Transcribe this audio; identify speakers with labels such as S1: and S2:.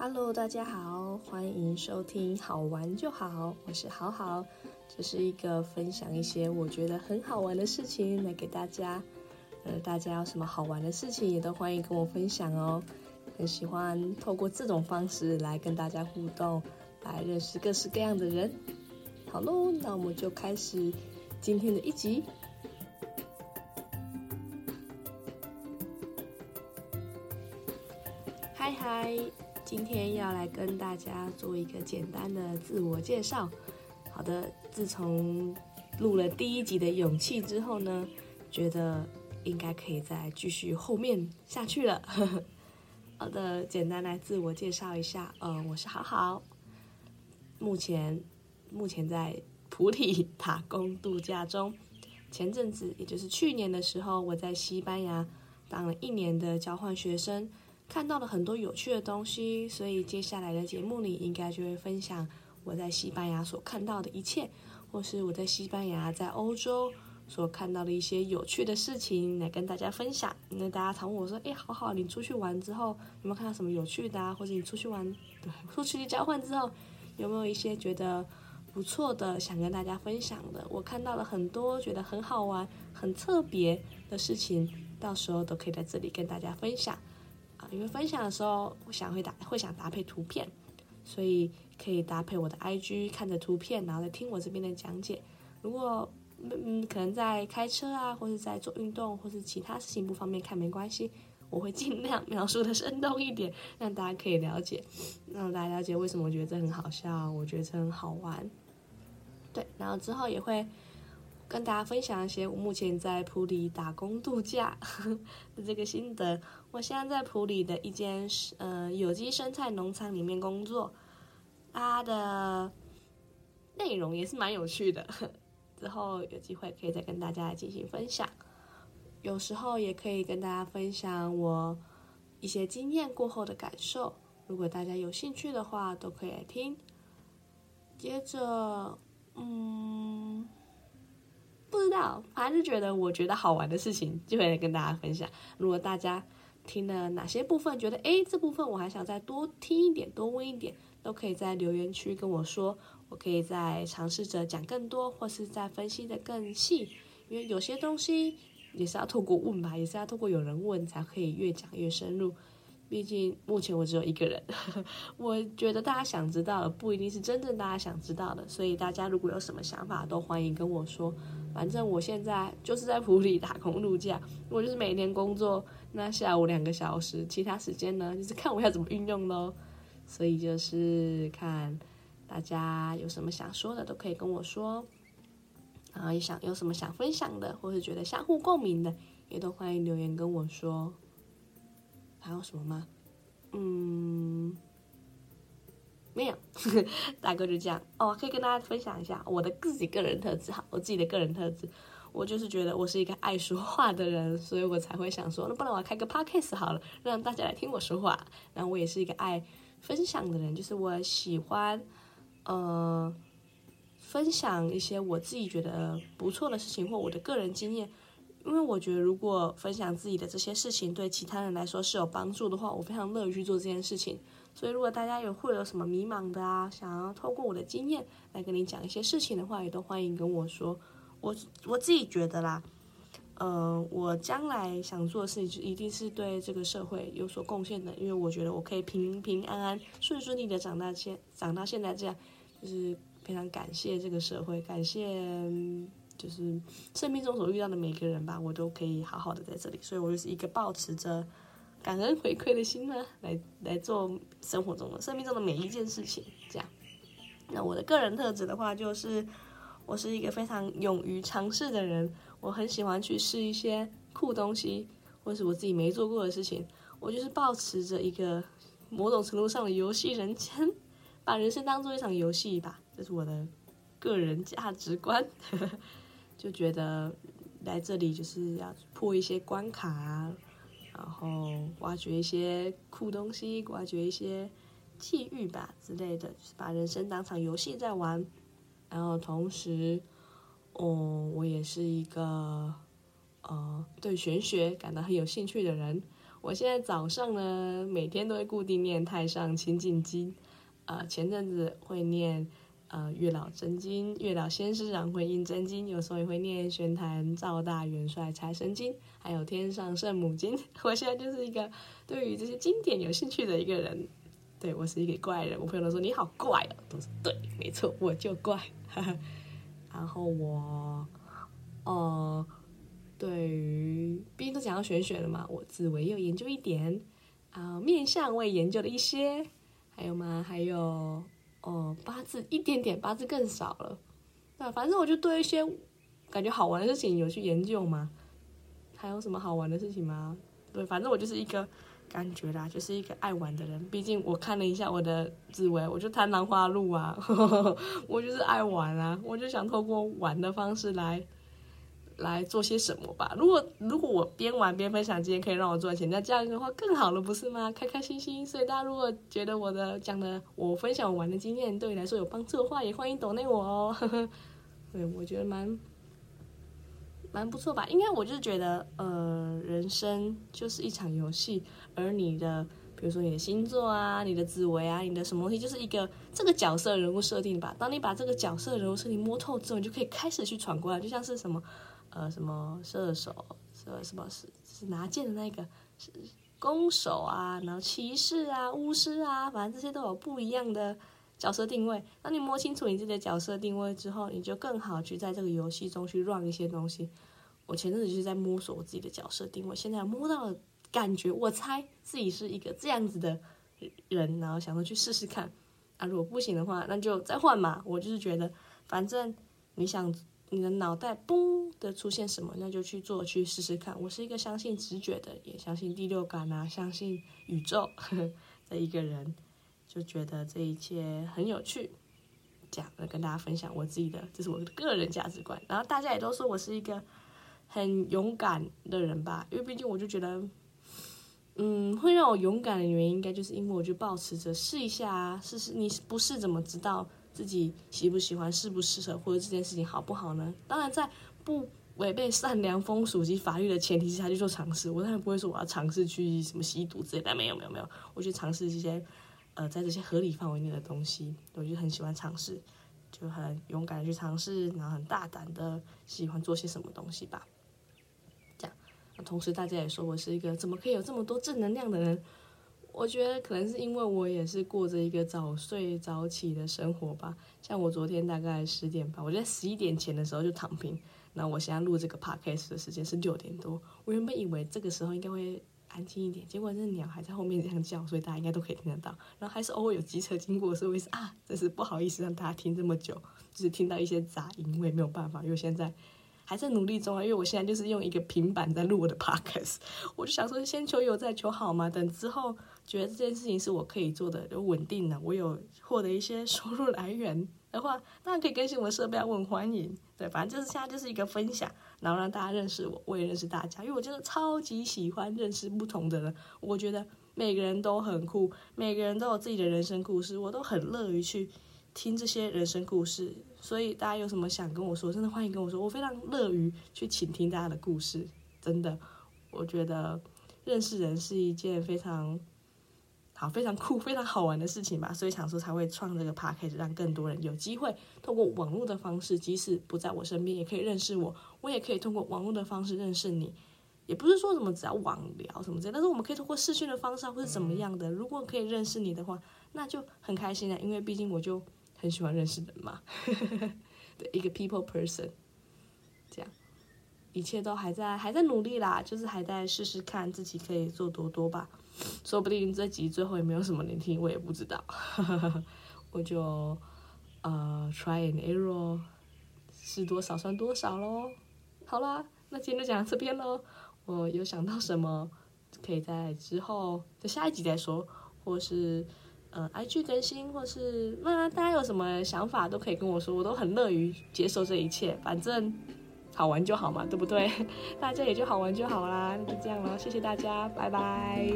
S1: Hello，大家好，欢迎收听好玩就好，我是好好，这是一个分享一些我觉得很好玩的事情来给大家。呃，大家有什么好玩的事情也都欢迎跟我分享哦。很喜欢透过这种方式来跟大家互动，来认识各式各样的人。好喽，那我们就开始今天的一集。嗨嗨！今天要来跟大家做一个简单的自我介绍。好的，自从录了第一集的勇气之后呢，觉得应该可以再继续后面下去了。好的，简单来自我介绍一下，呃，我是好好，目前目前在普里打工度假中。前阵子，也就是去年的时候，我在西班牙当了一年的交换学生。看到了很多有趣的东西，所以接下来的节目里应该就会分享我在西班牙所看到的一切，或是我在西班牙在欧洲所看到的一些有趣的事情来跟大家分享。那大家常问我说：“哎，好好，你出去玩之后有没有看到什么有趣的啊？或者你出去玩，出去交换之后有没有一些觉得不错的想跟大家分享的？我看到了很多觉得很好玩、很特别的事情，到时候都可以在这里跟大家分享。”因为分享的时候，我想会搭会想搭配图片，所以可以搭配我的 IG 看着图片，然后再听我这边的讲解。如果嗯可能在开车啊，或者在做运动，或是其他事情不方便看，没关系，我会尽量描述的生动一点，让大家可以了解，让大家了解为什么我觉得这很好笑，我觉得这很好玩。对，然后之后也会。跟大家分享一些我目前在普里打工度假 的这个心得。我现在在普里的一间呃有机生态农场里面工作，它的内容也是蛮有趣的。之后有机会可以再跟大家进行分享。有时候也可以跟大家分享我一些经验过后的感受。如果大家有兴趣的话，都可以来听。接着，嗯。不知道，反正就觉得我觉得好玩的事情就会来跟大家分享。如果大家听了哪些部分觉得哎这部分我还想再多听一点、多问一点，都可以在留言区跟我说，我可以再尝试着讲更多，或是再分析的更细。因为有些东西也是要透过问吧，也是要透过有人问才可以越讲越深入。毕竟目前我只有一个人，我觉得大家想知道的不一定是真正大家想知道的，所以大家如果有什么想法，都欢迎跟我说。反正我现在就是在普里打工度假，我就是每天工作那下午两个小时，其他时间呢就是看我要怎么运用喽。所以就是看大家有什么想说的，都可以跟我说。然后也想有什么想分享的，或是觉得相互共鸣的，也都欢迎留言跟我说。还有什么吗？嗯，没有，大哥就这样哦。可以跟大家分享一下我的自己个人特质哈，我自己的个人特质，我就是觉得我是一个爱说话的人，所以我才会想说，那不然我开个 podcast 好了，让大家来听我说话。然后我也是一个爱分享的人，就是我喜欢呃分享一些我自己觉得不错的事情或我的个人经验。因为我觉得，如果分享自己的这些事情对其他人来说是有帮助的话，我非常乐于去做这件事情。所以，如果大家有会有什么迷茫的啊，想要透过我的经验来跟你讲一些事情的话，也都欢迎跟我说。我我自己觉得啦，呃，我将来想做的事情，就一定是对这个社会有所贡献的。因为我觉得我可以平平安安、顺顺利的长大，现长到现在这样，就是非常感谢这个社会，感谢。就是生命中所遇到的每个人吧，我都可以好好的在这里，所以我就是一个保持着感恩回馈的心呢，来来做生活中的、生命中的每一件事情。这样，那我的个人特质的话，就是我是一个非常勇于尝试的人，我很喜欢去试一些酷东西，或是我自己没做过的事情。我就是保持着一个某种程度上的游戏人间，把人生当做一场游戏吧，这是我的个人价值观。就觉得来这里就是要破一些关卡啊，然后挖掘一些酷东西，挖掘一些际遇吧之类的，就是把人生当场游戏在玩。然后同时，哦，我也是一个呃对玄学感到很有兴趣的人。我现在早上呢，每天都会固定念《太上清净经》，呃，前阵子会念呃《月老真经》《月老仙师长会印真经》，有时候也会念《玄坛赵大元帅财神经》，还有《天上圣母经》。我现在就是一个对于这些经典有兴趣的一个人。对我是一个怪人，我朋友都说你好怪哦，都是对，没错，我就怪。然后我，呃，对于毕竟都讲到玄学了嘛，我自为有研究一点啊，面相我也研究了一些，还有吗？还有，字一点点，八字更少了。那反正我就对一些感觉好玩的事情有去研究嘛。还有什么好玩的事情吗？对，反正我就是一个。感觉啦，就是一个爱玩的人。毕竟我看了一下我的紫薇，我就贪狼花鹿啊，我就是爱玩啊，我就想透过玩的方式来来做些什么吧。如果如果我边玩边分享，今天可以让我赚钱，那这样的话更好了，不是吗？开开心心。所以大家如果觉得我的讲的我分享我玩的经验对你来说有帮助的话，也欢迎懂内我哦。对，我觉得蛮。蛮不错吧？应该我就是觉得，呃，人生就是一场游戏，而你的，比如说你的星座啊，你的紫薇啊，你的什么东西，就是一个这个角色人物设定吧。当你把这个角色人物设定摸透之后，你就可以开始去闯关。就像是什么，呃，什么射手，什什么是是拿剑的那个，是弓手啊，然后骑士啊，巫师啊，反正这些都有不一样的。角色定位，当你摸清楚你自己的角色定位之后，你就更好去在这个游戏中去 run 一些东西。我前阵子就是在摸索我自己的角色定位，现在摸到了感觉，我猜自己是一个这样子的人，然后想说去试试看。啊，如果不行的话，那就再换嘛。我就是觉得，反正你想你的脑袋嘣的出现什么，那就去做去试试看。我是一个相信直觉的，也相信第六感啊，相信宇宙呵呵的一个人。就觉得这一切很有趣，这样跟大家分享我自己的，这是我的个人价值观。然后大家也都说我是一个很勇敢的人吧，因为毕竟我就觉得，嗯，会让我勇敢的原因，应该就是因为我就保持着试一下啊，试试你不试怎么知道自己喜不喜欢，适不适合，或者这件事情好不好呢？当然，在不违背善良风俗及法律的前提下去做尝试。我当然不会说我要尝试去什么吸毒之类的，没有没有没有，我去尝试这些。呃，在这些合理范围内的东西，我就很喜欢尝试，就很勇敢的去尝试，然后很大胆的喜欢做些什么东西吧。这样，那同时大家也说我是一个怎么可以有这么多正能量的人？我觉得可能是因为我也是过着一个早睡早起的生活吧。像我昨天大概十点半，我在十一点前的时候就躺平，那我现在录这个 podcast 的时间是六点多，我原本以为这个时候应该会。安静一点，结果这鸟还在后面这样叫，所以大家应该都可以听得到。然后还是偶尔有机车经过，所以是啊，真是不好意思让大家听这么久，就是听到一些杂音，我也没有办法，因为现在还在努力中啊。因为我现在就是用一个平板在录我的 podcast，我就想说先求有再求好嘛。等之后觉得这件事情是我可以做的，有稳定的，我有获得一些 收入来源的话，当然可以更新我的设备，我很欢迎。对，反正就是现在就是一个分享。然后让大家认识我，我也认识大家，因为我真的超级喜欢认识不同的人。我觉得每个人都很酷，每个人都有自己的人生故事，我都很乐于去听这些人生故事。所以大家有什么想跟我说，真的欢迎跟我说，我非常乐于去倾听大家的故事。真的，我觉得认识人是一件非常。好，非常酷，非常好玩的事情吧，所以想说才会创这个 p a c k a g e 让更多人有机会通过网络的方式，即使不在我身边，也可以认识我，我也可以通过网络的方式认识你。也不是说什么只要网聊什么之类，但是我们可以通过视讯的方式或是怎么样的，如果可以认识你的话，那就很开心了，因为毕竟我就很喜欢认识人嘛，对，一个 people person，这样，一切都还在还在努力啦，就是还在试试看自己可以做多多吧。说不定这集最后也没有什么人听，我也不知道。我就呃 try and error，试多少算多少喽。好啦，那今天就讲到这边喽。我有想到什么，可以在之后在下一集再说，或是呃 IG 更新，或是那大家有什么想法都可以跟我说，我都很乐于接受这一切，反正。好玩就好嘛，对不对？大家也就好玩就好啦，那就这样了，谢谢大家，拜拜。